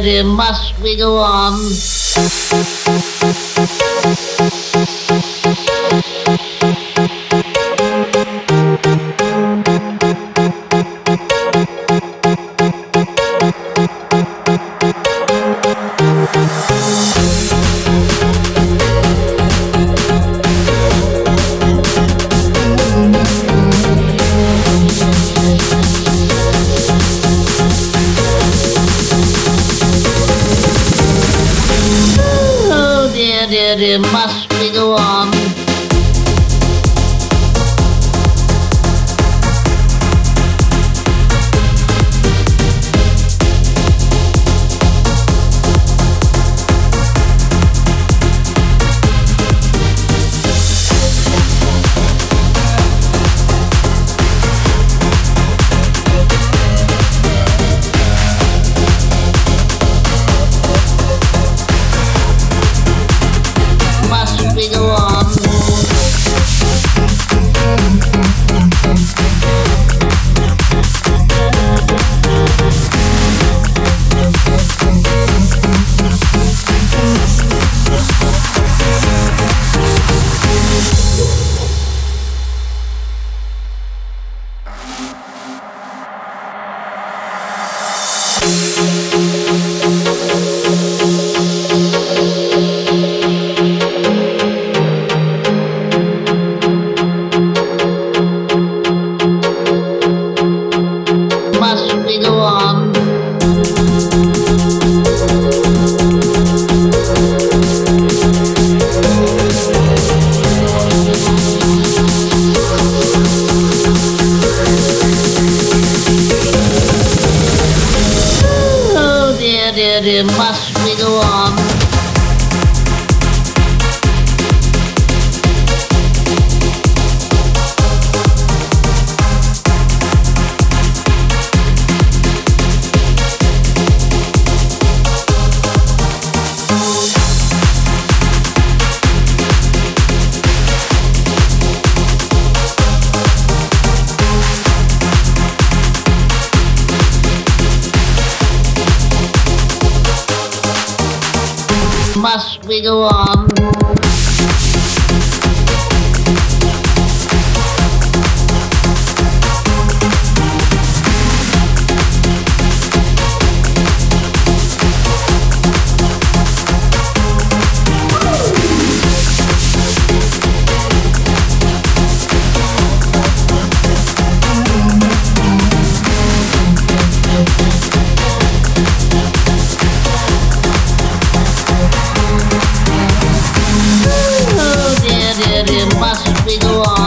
dear, must we go on? Dear, dear, dear, must be go on? Dear, must be go on? must we go on? go on.